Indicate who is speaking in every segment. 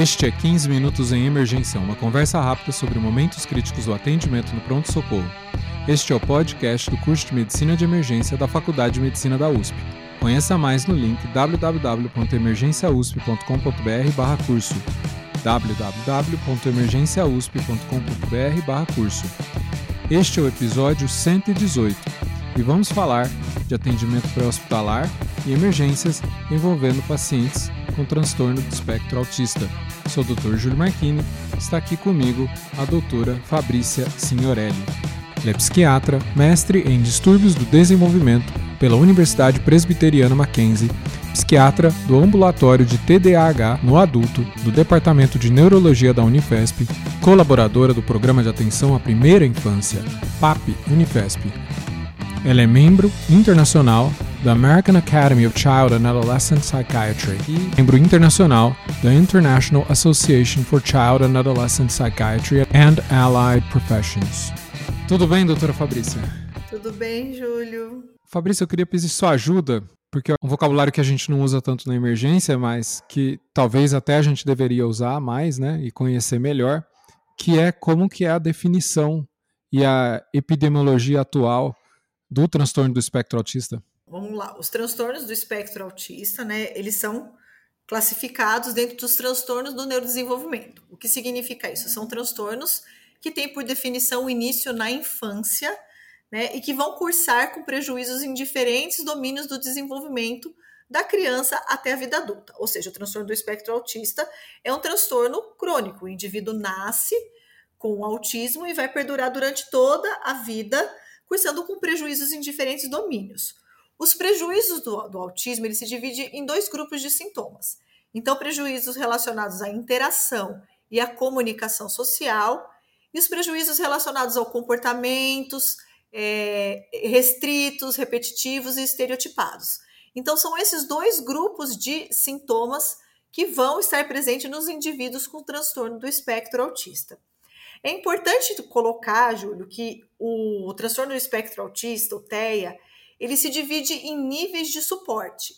Speaker 1: Este é 15 Minutos em Emergência, uma conversa rápida sobre momentos críticos do atendimento no pronto-socorro. Este é o podcast do curso de Medicina de Emergência da Faculdade de Medicina da USP. Conheça mais no link www.emergenciausp.com.br curso www.emergenciausp.com.br curso. Este é o episódio 118 e vamos falar de atendimento pré-hospitalar e emergências envolvendo pacientes com transtorno do espectro autista. Sou o Dr. Júlio Marchini, está aqui comigo a doutora Fabrícia Signorelli. Ele é psiquiatra, mestre em distúrbios do desenvolvimento pela Universidade Presbiteriana Mackenzie, psiquiatra do ambulatório de TDAH no adulto do Departamento de Neurologia da Unifesp, colaboradora do Programa de Atenção à Primeira Infância, PAP Unifesp. Ela é membro internacional da American Academy of Child and Adolescent Psychiatry e membro internacional da International Association for Child and Adolescent Psychiatry and Allied Professions. Tudo bem, doutora Fabrícia?
Speaker 2: Tudo bem, Júlio.
Speaker 1: Fabrícia, eu queria pedir sua ajuda, porque é um vocabulário que a gente não usa tanto na emergência, mas que talvez até a gente deveria usar mais, né, e conhecer melhor, que é como que é a definição e a epidemiologia atual do transtorno do espectro autista
Speaker 2: vamos lá, os transtornos do espectro autista, né, eles são classificados dentro dos transtornos do neurodesenvolvimento. O que significa isso? São transtornos que têm por definição o início na infância, né, e que vão cursar com prejuízos em diferentes domínios do desenvolvimento da criança até a vida adulta. Ou seja, o transtorno do espectro autista é um transtorno crônico. O indivíduo nasce com autismo e vai perdurar durante toda a vida, cursando com prejuízos em diferentes domínios. Os prejuízos do, do autismo ele se divide em dois grupos de sintomas. Então, prejuízos relacionados à interação e à comunicação social, e os prejuízos relacionados ao comportamentos é, restritos, repetitivos e estereotipados. Então, são esses dois grupos de sintomas que vão estar presentes nos indivíduos com transtorno do espectro autista. É importante colocar, Júlio, que o transtorno do espectro autista, o TEA, ele se divide em níveis de suporte.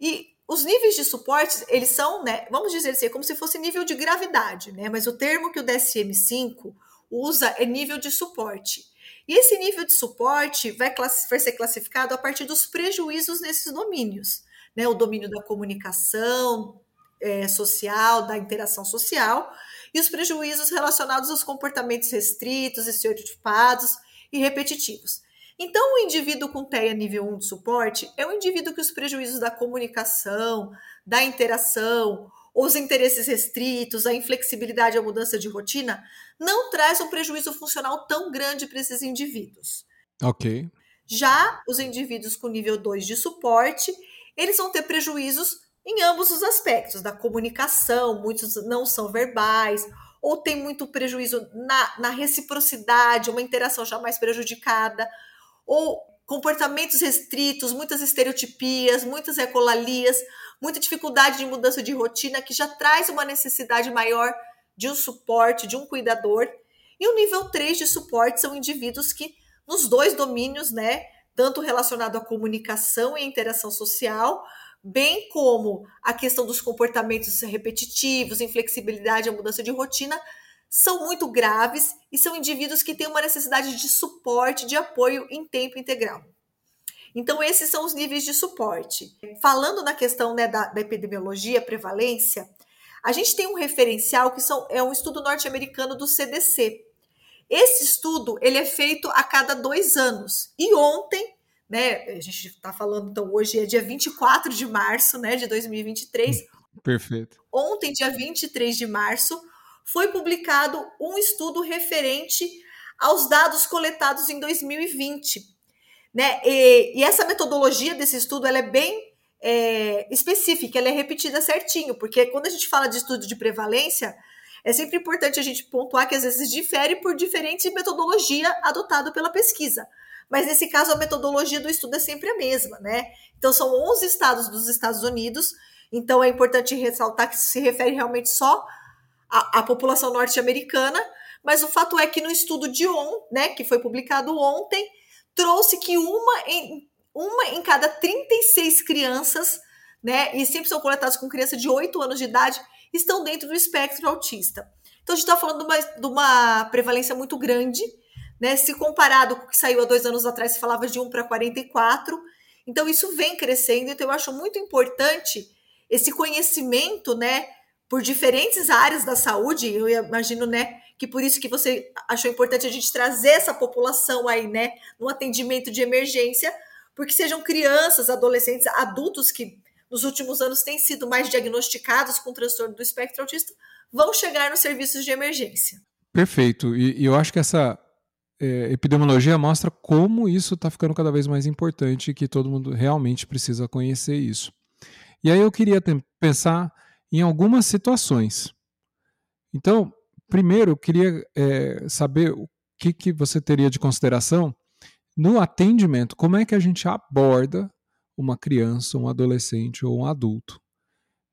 Speaker 2: E os níveis de suporte, eles são, né, vamos dizer assim, como se fosse nível de gravidade, né? Mas o termo que o DSM-5 usa é nível de suporte. E esse nível de suporte vai, vai ser classificado a partir dos prejuízos nesses domínios, né? O domínio da comunicação é, social, da interação social, e os prejuízos relacionados aos comportamentos restritos, estereotipados e repetitivos. Então, o indivíduo com TEA nível 1 de suporte é um indivíduo que os prejuízos da comunicação, da interação, os interesses restritos, a inflexibilidade e a mudança de rotina não traz um prejuízo funcional tão grande para esses indivíduos.
Speaker 1: Ok.
Speaker 2: Já os indivíduos com nível 2 de suporte, eles vão ter prejuízos em ambos os aspectos, da comunicação, muitos não são verbais, ou tem muito prejuízo na, na reciprocidade, uma interação já mais prejudicada, ou comportamentos restritos, muitas estereotipias, muitas ecolalias, muita dificuldade de mudança de rotina, que já traz uma necessidade maior de um suporte, de um cuidador. E o nível 3 de suporte são indivíduos que, nos dois domínios, né, tanto relacionado à comunicação e interação social, bem como a questão dos comportamentos repetitivos, inflexibilidade, a mudança de rotina, são muito graves e são indivíduos que têm uma necessidade de suporte, de apoio em tempo integral. Então, esses são os níveis de suporte. Falando na questão né, da, da, epidemiologia, prevalência, a gente tem um referencial que são, é um estudo norte-americano do CDC. Esse estudo ele é feito a cada dois anos. E ontem, né, a gente está falando, então, hoje é dia 24 de março né, de 2023.
Speaker 1: Perfeito.
Speaker 2: Ontem, dia 23 de março, foi publicado um estudo referente aos dados coletados em 2020. Né? E, e essa metodologia desse estudo ela é bem é, específica, ela é repetida certinho, porque quando a gente fala de estudo de prevalência, é sempre importante a gente pontuar que às vezes difere por diferente metodologia adotada pela pesquisa. Mas nesse caso, a metodologia do estudo é sempre a mesma, né? Então, são 11 estados dos Estados Unidos, então é importante ressaltar que se refere realmente só a, a população norte-americana, mas o fato é que no estudo de on, né, que foi publicado ontem, trouxe que uma em, uma em cada 36 crianças, né, e sempre são coletados com criança de 8 anos de idade, estão dentro do espectro autista. Então, a gente está falando de uma, de uma, prevalência muito grande, né? Se comparado com o que saiu há dois anos atrás, se falava de 1 para 44. Então, isso vem crescendo. Então, eu acho muito importante esse conhecimento, né? Por diferentes áreas da saúde, eu imagino, né? Que por isso que você achou importante a gente trazer essa população aí, né? No atendimento de emergência, porque sejam crianças, adolescentes, adultos que nos últimos anos têm sido mais diagnosticados com transtorno do espectro autista, vão chegar nos serviços de emergência.
Speaker 1: Perfeito. E, e eu acho que essa é, epidemiologia mostra como isso está ficando cada vez mais importante e que todo mundo realmente precisa conhecer isso. E aí eu queria pensar em algumas situações. Então, primeiro, eu queria é, saber o que, que você teria de consideração no atendimento. Como é que a gente aborda uma criança, um adolescente ou um adulto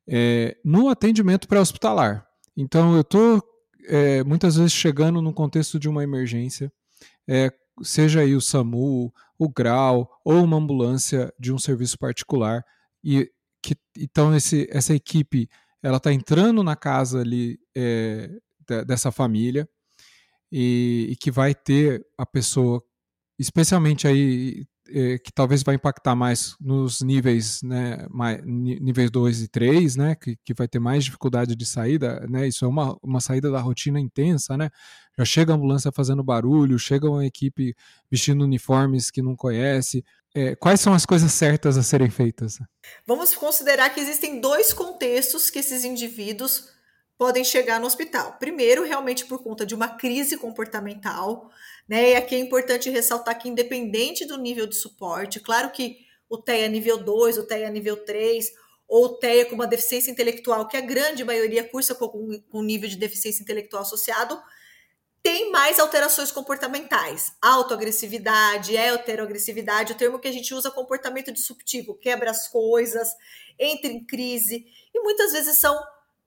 Speaker 1: é, no atendimento pré-hospitalar? Então, eu estou é, muitas vezes chegando no contexto de uma emergência, é, seja aí o SAMU, o GRAU ou uma ambulância de um serviço particular, e que então esse, essa equipe ela está entrando na casa ali é, dessa família e, e, que vai ter a pessoa, especialmente aí é, que talvez vai impactar mais nos níveis, né, mais, níveis 2 e 3, né, que, que vai ter mais dificuldade de saída, né, isso é uma, uma saída da rotina intensa, né, já chega a ambulância fazendo barulho, chega uma equipe vestindo uniformes que não conhece, é, quais são as coisas certas a serem feitas?
Speaker 2: Vamos considerar que existem dois contextos que esses indivíduos podem chegar no hospital. Primeiro, realmente por conta de uma crise comportamental, né? E aqui é importante ressaltar que, independente do nível de suporte, claro que o TEA nível 2, o TEA nível 3, ou o TEA com uma deficiência intelectual, que a grande maioria cursa com, com nível de deficiência intelectual associado, tem mais alterações comportamentais. Autoagressividade, heteroagressividade, o termo que a gente usa comportamento disruptivo, quebra as coisas, entra em crise, e muitas vezes são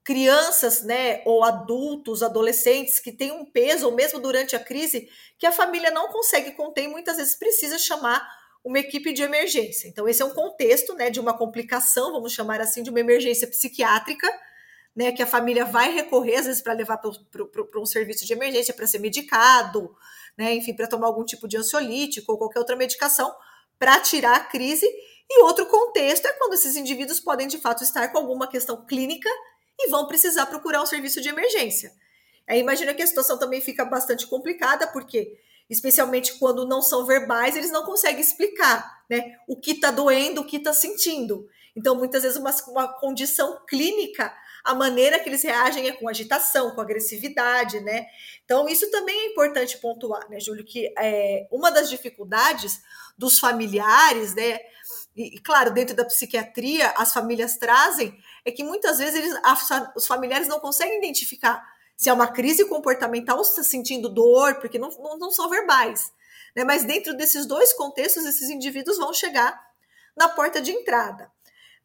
Speaker 2: crianças, né, ou adultos, adolescentes que têm um peso, ou mesmo durante a crise, que a família não consegue conter e muitas vezes precisa chamar uma equipe de emergência. Então, esse é um contexto, né, de uma complicação, vamos chamar assim, de uma emergência psiquiátrica, né, que a família vai recorrer, às vezes, para levar para um serviço de emergência, para ser medicado, né, enfim, para tomar algum tipo de ansiolítico ou qualquer outra medicação, para tirar a crise. E outro contexto é quando esses indivíduos podem, de fato, estar com alguma questão clínica e vão precisar procurar um serviço de emergência. Aí imagina que a situação também fica bastante complicada, porque, especialmente quando não são verbais, eles não conseguem explicar né, o que está doendo, o que está sentindo. Então, muitas vezes, uma, uma condição clínica, a maneira que eles reagem é com agitação, com agressividade, né? Então, isso também é importante pontuar, né, Júlio? Que é, uma das dificuldades dos familiares, né? E, claro, dentro da psiquiatria, as famílias trazem é que muitas vezes eles, os familiares não conseguem identificar se é uma crise comportamental ou se está sentindo dor, porque não, não, não são verbais. Né? Mas dentro desses dois contextos, esses indivíduos vão chegar na porta de entrada.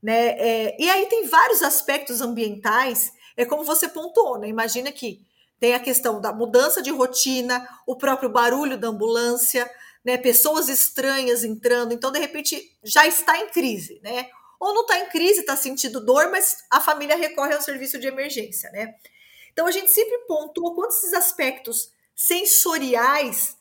Speaker 2: Né? É, e aí tem vários aspectos ambientais, é como você pontuou, né? Imagina que tem a questão da mudança de rotina, o próprio barulho da ambulância, né? Pessoas estranhas entrando, então de repente já está em crise, né? ou não está em crise, está sentindo dor, mas a família recorre ao serviço de emergência, né? Então a gente sempre pontua quantos esses aspectos sensoriais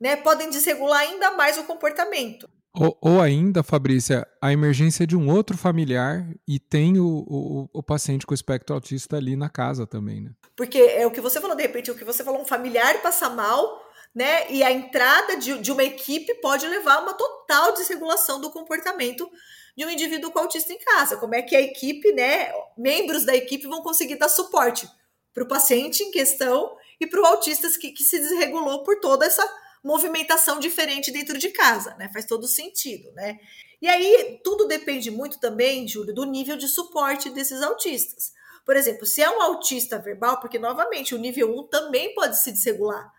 Speaker 2: né, podem desregular ainda mais o comportamento.
Speaker 1: Ou, ou, ainda, Fabrícia, a emergência de um outro familiar e tem o, o, o, paciente com espectro autista ali na casa também, né?
Speaker 2: Porque é o que você falou, de repente, o que você falou, um familiar passa mal, né? E a entrada de, de uma equipe pode levar a uma total desregulação do comportamento de um indivíduo com autista em casa. Como é que a equipe, né, membros da equipe vão conseguir dar suporte para o paciente em questão e para o autista que, que se desregulou por toda essa movimentação diferente dentro de casa, né? Faz todo sentido, né? E aí tudo depende muito também, Júlio, do nível de suporte desses autistas. Por exemplo, se é um autista verbal, porque novamente o nível 1 também pode se desregular.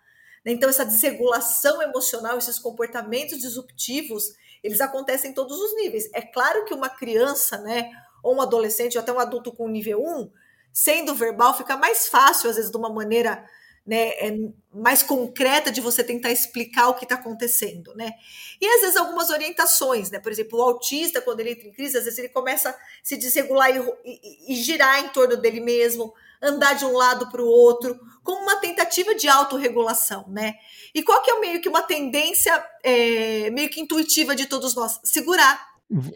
Speaker 2: Né? Então, essa desregulação emocional, esses comportamentos disruptivos, eles acontecem em todos os níveis. É claro que uma criança, né, ou um adolescente, ou até um adulto com nível 1, sendo verbal, fica mais fácil, às vezes, de uma maneira né, é mais concreta de você tentar explicar o que está acontecendo, né? E às vezes algumas orientações, né? Por exemplo, o autista, quando ele entra em crise, às vezes ele começa a se desregular e, e, e girar em torno dele mesmo, andar de um lado para o outro, como uma tentativa de autorregulação, né? E qual que é meio que uma tendência é, meio que intuitiva de todos nós? Segurar.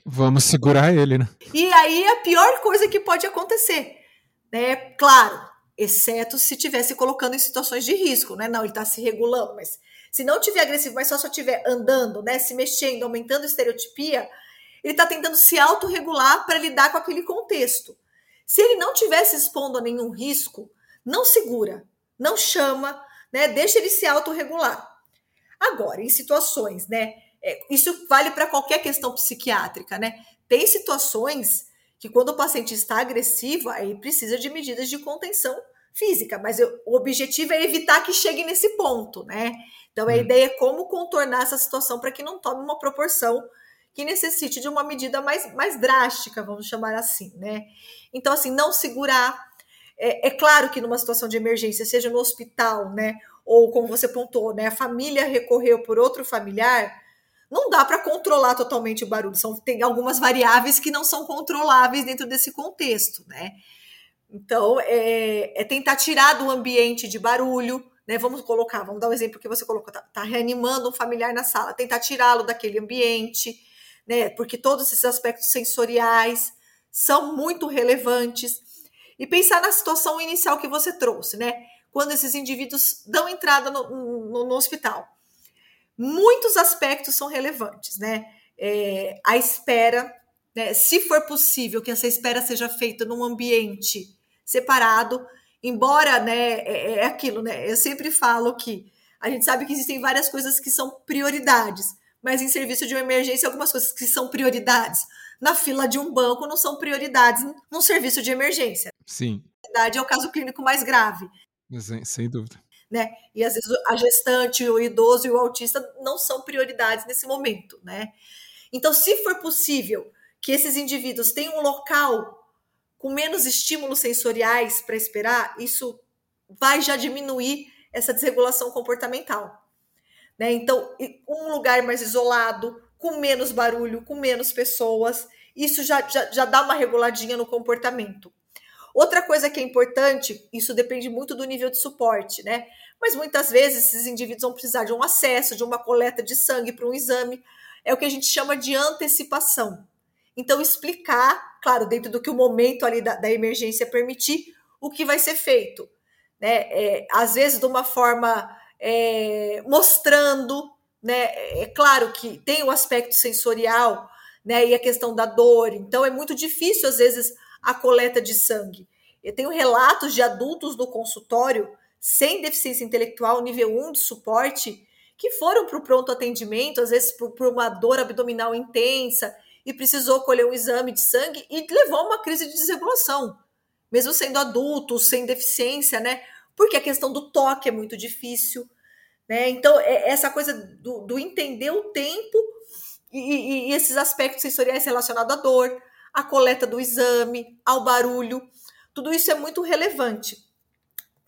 Speaker 1: Vamos segurar ele, né?
Speaker 2: E aí a pior coisa que pode acontecer, né? Claro, exceto se estiver se colocando em situações de risco, né? Não, ele está se regulando, mas se não tiver agressivo, mas só só estiver andando, né, se mexendo, aumentando estereotipia, ele está tentando se autorregular para lidar com aquele contexto. Se ele não tivesse expondo a nenhum risco, não segura, não chama, né, deixa ele se autorregular. Agora, em situações, né, é, isso vale para qualquer questão psiquiátrica, né? Tem situações que quando o paciente está agressivo, aí precisa de medidas de contenção física, mas eu, o objetivo é evitar que chegue nesse ponto, né? Então a hum. ideia é como contornar essa situação para que não tome uma proporção que necessite de uma medida mais, mais drástica, vamos chamar assim, né? Então, assim, não segurar. É, é claro que numa situação de emergência, seja no hospital, né? Ou como você pontuou, né? A família recorreu por outro familiar, não dá para controlar totalmente o barulho. São, tem algumas variáveis que não são controláveis dentro desse contexto, né? Então, é, é tentar tirar do ambiente de barulho, né? Vamos colocar, vamos dar um exemplo que você colocou, tá, tá reanimando um familiar na sala, tentar tirá-lo daquele ambiente, né? Porque todos esses aspectos sensoriais são muito relevantes. E pensar na situação inicial que você trouxe, né? Quando esses indivíduos dão entrada no, no, no hospital. Muitos aspectos são relevantes, né? É, a espera, né? se for possível que essa espera seja feita num ambiente separado, embora, né, é, é aquilo, né? Eu sempre falo que a gente sabe que existem várias coisas que são prioridades, mas em serviço de uma emergência, algumas coisas que são prioridades na fila de um banco não são prioridades num serviço de emergência.
Speaker 1: Sim.
Speaker 2: verdade, é o caso clínico mais grave.
Speaker 1: Sem, sem dúvida.
Speaker 2: Né? E às vezes a gestante, o idoso e o autista não são prioridades nesse momento, né? Então, se for possível que esses indivíduos tenham um local com menos estímulos sensoriais para esperar, isso vai já diminuir essa desregulação comportamental. Né? Então, um lugar mais isolado, com menos barulho, com menos pessoas, isso já, já, já dá uma reguladinha no comportamento. Outra coisa que é importante, isso depende muito do nível de suporte, né? Mas muitas vezes esses indivíduos vão precisar de um acesso, de uma coleta de sangue para um exame. É o que a gente chama de antecipação. Então, explicar, claro, dentro do que o momento ali da, da emergência permitir, o que vai ser feito. Né? É, às vezes, de uma forma é, mostrando, né? É claro que tem o aspecto sensorial, né? E a questão da dor. Então, é muito difícil, às vezes, a coleta de sangue. Eu tenho relatos de adultos no consultório sem deficiência intelectual, nível 1 de suporte, que foram para o pronto atendimento, às vezes por, uma dor abdominal intensa, e precisou colher um exame de sangue e levou a uma crise de desregulação, mesmo sendo adulto, sem deficiência, né? Porque a questão do toque é muito difícil, né? Então, é essa coisa do, do entender o tempo e, e, e esses aspectos sensoriais relacionados à dor, à coleta do exame, ao barulho, tudo isso é muito relevante.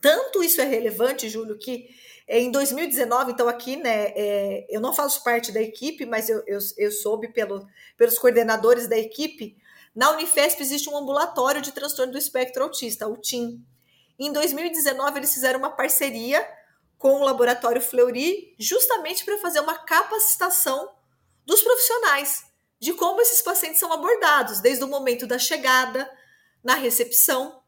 Speaker 2: Tanto isso é relevante, Júlio, que é, em 2019, então aqui, né, é, eu não faço parte da equipe, mas eu, eu, eu soube pelo, pelos coordenadores da equipe, na Unifesp existe um ambulatório de transtorno do espectro autista, o TIM. Em 2019, eles fizeram uma parceria com o Laboratório Fleury, justamente para fazer uma capacitação dos profissionais de como esses pacientes são abordados, desde o momento da chegada, na recepção,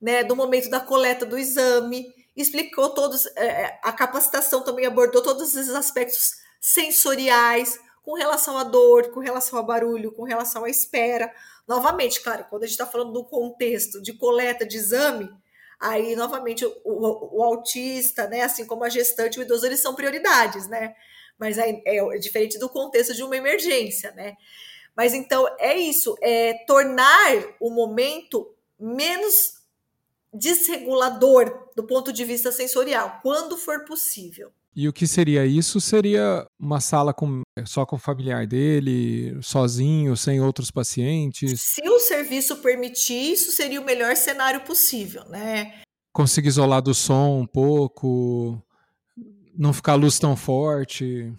Speaker 2: né, do momento da coleta do exame, explicou todos, é, é, a capacitação também abordou todos esses aspectos sensoriais, com relação à dor, com relação ao barulho, com relação à espera. Novamente, claro, quando a gente está falando do contexto de coleta de exame, aí novamente o, o, o, autista, né, assim como a gestante, o idoso, eles são prioridades, né? Mas é, é diferente do contexto de uma emergência, né? Mas então é isso, é tornar o momento menos desregulador do ponto de vista sensorial, quando for possível.
Speaker 1: E o que seria isso? Seria uma sala com, só com o familiar dele, sozinho, sem outros pacientes?
Speaker 2: Se o serviço permitir, isso seria o melhor cenário possível, né?
Speaker 1: conseguir isolar do som um pouco, não ficar a luz tão forte.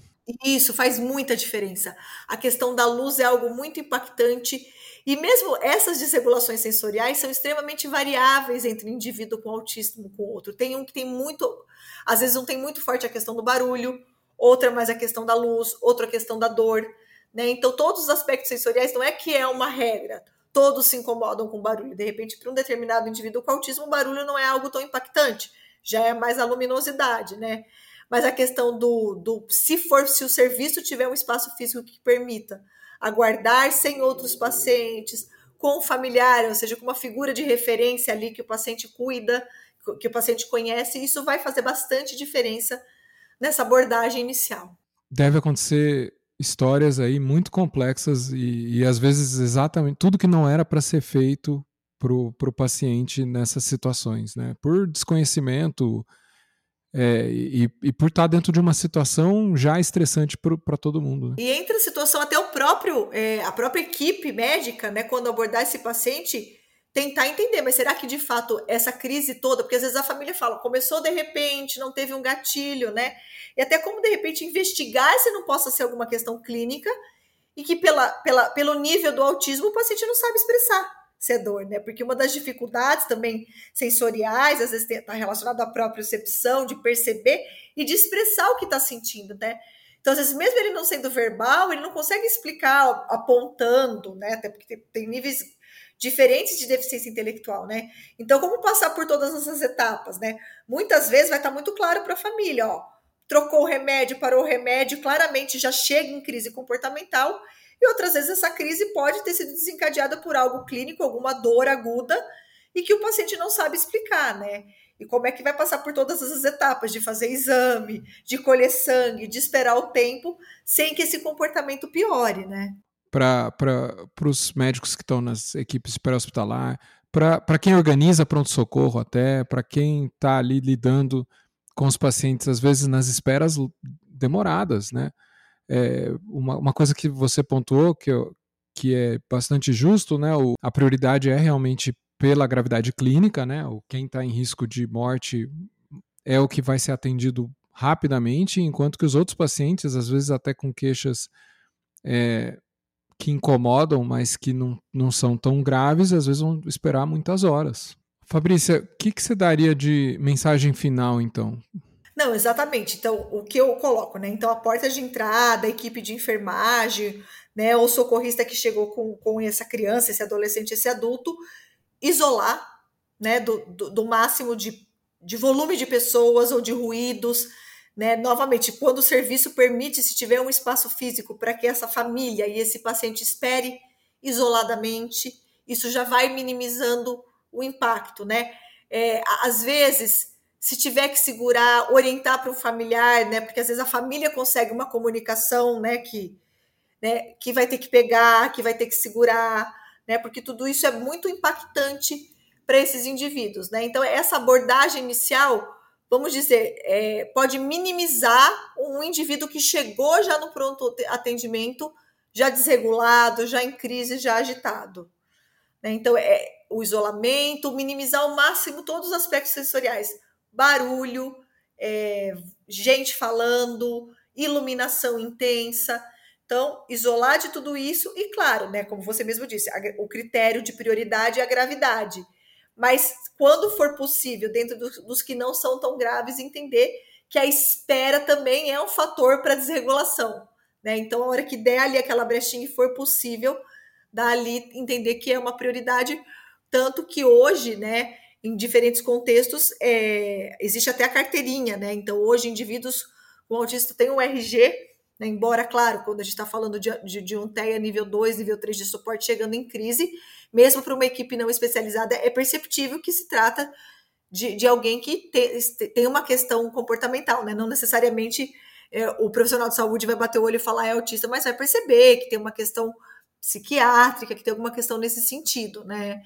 Speaker 2: Isso faz muita diferença. A questão da luz é algo muito impactante. E mesmo essas desregulações sensoriais são extremamente variáveis entre indivíduo com autismo com outro. Tem um que tem muito, às vezes um tem muito forte a questão do barulho, outra mais a questão da luz, outra a questão da dor. Né? Então, todos os aspectos sensoriais não é que é uma regra, todos se incomodam com barulho. De repente, para um determinado indivíduo com autismo, o barulho não é algo tão impactante, já é mais a luminosidade, né? Mas a questão do, do se for, se o serviço tiver um espaço físico que permita aguardar sem outros pacientes, com o familiar, ou seja, com uma figura de referência ali que o paciente cuida, que o paciente conhece, isso vai fazer bastante diferença nessa abordagem inicial.
Speaker 1: Deve acontecer histórias aí muito complexas e, e às vezes exatamente tudo que não era para ser feito para o paciente nessas situações, né? Por desconhecimento é, e, e, por estar dentro de uma situação já estressante para todo mundo. Né?
Speaker 2: E entre a situação até o próprio, é, a própria equipe médica, né? Quando abordar esse paciente, tentar entender, mas será que de fato essa crise toda, porque às vezes a família fala, começou de repente, não teve um gatilho, né? E até como de repente investigar se não possa ser alguma questão clínica e que pela, pela, pelo nível do autismo o paciente não sabe expressar dor, né? Porque uma das dificuldades também sensoriais, às vezes está relacionado à própria percepção, de perceber e de expressar o que está sentindo, né? Então, às vezes, mesmo ele não sendo verbal, ele não consegue explicar apontando, né? Até porque tem, níveis diferentes de deficiência intelectual, né? Então, como passar por todas essas etapas, né? Muitas vezes vai estar muito claro para a família, ó, trocou o remédio, parou o remédio, claramente já chega em crise comportamental, e outras vezes essa crise pode ter sido desencadeada por algo clínico, alguma dor aguda, e que o paciente não sabe explicar, né? E como é que vai passar por todas essas etapas de fazer exame, de colher sangue, de esperar o tempo, sem que esse comportamento piore, né?
Speaker 1: para os médicos que estão nas equipes pré-hospitalar, para quem organiza pronto-socorro até, para quem está ali lidando com os pacientes, às vezes nas esperas demoradas, né? É, uma, uma coisa que você pontuou, que, eu, que é bastante justo, né? O, a prioridade é realmente pela gravidade clínica, né? O, quem está em risco de morte é o que vai ser atendido rapidamente, enquanto que os outros pacientes, às vezes até com queixas é, que incomodam, mas que não, não são tão graves, às vezes vão esperar muitas horas. Fabrícia, o que, que você daria de mensagem final, então?
Speaker 2: Não, exatamente. Então, o que eu coloco, né? Então, a porta de entrada, a equipe de enfermagem, né? O socorrista que chegou com, com essa criança, esse adolescente, esse adulto, isolar, né? Do, do, do máximo de, de volume de pessoas ou de ruídos, né? Novamente, quando o serviço permite, se tiver um espaço físico para que essa família e esse paciente espere isoladamente, isso já vai minimizando o impacto, né? É, às vezes, se tiver que segurar, orientar para o familiar, né? Porque às vezes a família consegue uma comunicação, né? Que, né? Que vai ter que pegar, que vai ter que segurar, né? Porque tudo isso é muito impactante para esses indivíduos, né? Então essa abordagem inicial vamos dizer, é, pode minimizar um indivíduo que chegou já no pronto atendimento, já desregulado, já em crise, já agitado. Né? Então, é o isolamento, minimizar ao máximo todos os aspectos sensoriais: barulho, é, gente falando, iluminação intensa. Então, isolar de tudo isso e, claro, né, como você mesmo disse, a, o critério de prioridade é a gravidade mas quando for possível, dentro dos, que não são tão graves, entender que a espera também é um fator para desregulação. Né? Então, a hora que der ali aquela brechinha e for possível, dali entender que é uma prioridade, tanto que hoje, né, em diferentes contextos, é, existe até a carteirinha, né? Então, hoje, indivíduos com autismo têm um RG, né? embora, claro, quando a gente está falando de, de, de um TEA nível 2, nível 3 de suporte chegando em crise, mesmo para uma equipe não especializada, é perceptível que se trata de, de alguém que te, tem uma questão comportamental, né? Não necessariamente é, o profissional de saúde vai bater o olho e falar é autista, mas vai perceber que tem uma questão psiquiátrica, que tem alguma questão nesse sentido, né?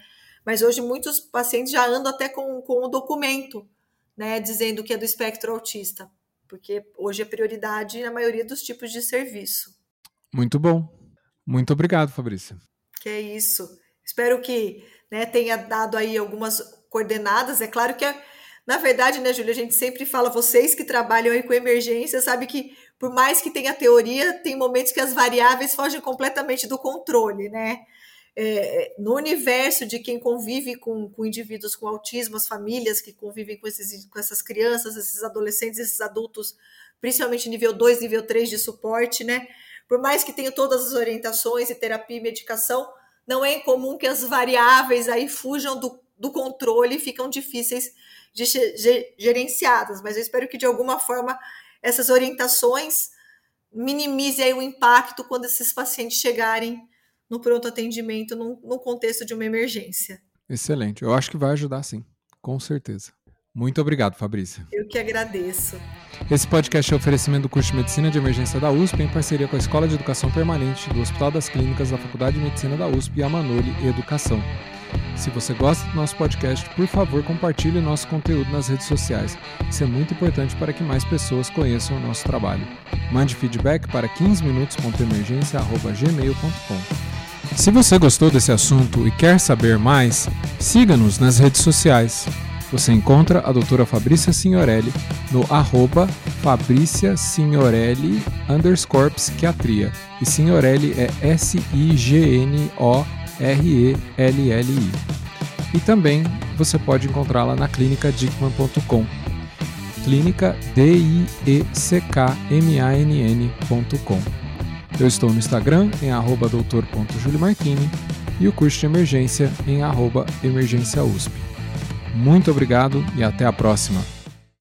Speaker 2: Mas hoje muitos pacientes já andam até com, com um documento, né, dizendo que é do espectro autista, porque hoje é prioridade na maioria dos tipos de serviço.
Speaker 1: Muito bom. Muito obrigado, Fabrícia.
Speaker 2: Que é isso. Espero que né, tenha dado aí algumas coordenadas. É claro que Na verdade, né, Júlia, a gente sempre fala, vocês que trabalham aí com emergência, sabe que por mais que tenha teoria, tem momentos que as variáveis fogem completamente do controle, né? É, no universo de quem convive com, com, indivíduos com autismo, as famílias que convivem com, esses, com essas crianças, esses adolescentes, esses adultos, principalmente nível 2, nível 3 de suporte, né? Por mais que tenha todas as orientações e terapia e medicação, não é incomum que as variáveis aí fujam do, do controle e ficam difíceis de gerenciadas, mas eu espero que de alguma forma essas orientações minimizem o impacto quando esses pacientes chegarem no pronto atendimento no, no contexto de uma emergência.
Speaker 1: Excelente, eu acho que vai ajudar sim, com certeza. Muito obrigado, Fabrícia.
Speaker 2: Eu que agradeço.
Speaker 1: Esse podcast é oferecimento do curso de Medicina de Emergência da USP em parceria com a Escola de Educação Permanente do Hospital das Clínicas da Faculdade de Medicina da USP e a Manoli Educação. Se você gosta do nosso podcast, por favor, compartilhe nosso conteúdo nas redes sociais. Isso é muito importante para que mais pessoas conheçam o nosso trabalho. Mande feedback para 15minutos.emergência.gmail.com. Se você gostou desse assunto e quer saber mais, siga-nos nas redes sociais. Você encontra a doutora Fabrícia Signorelli no arroba Fabrícia Signorelli underscore psiquiatria. E Signorelli é S-I-G-N-O-R-E-L-L-I. E também você pode encontrá-la na clínica dickman.com. Clínica D-I-E-C-K-M-A-N-N.com. Eu estou no Instagram em arroba e o curso de emergência em arroba. Muito obrigado e até a próxima!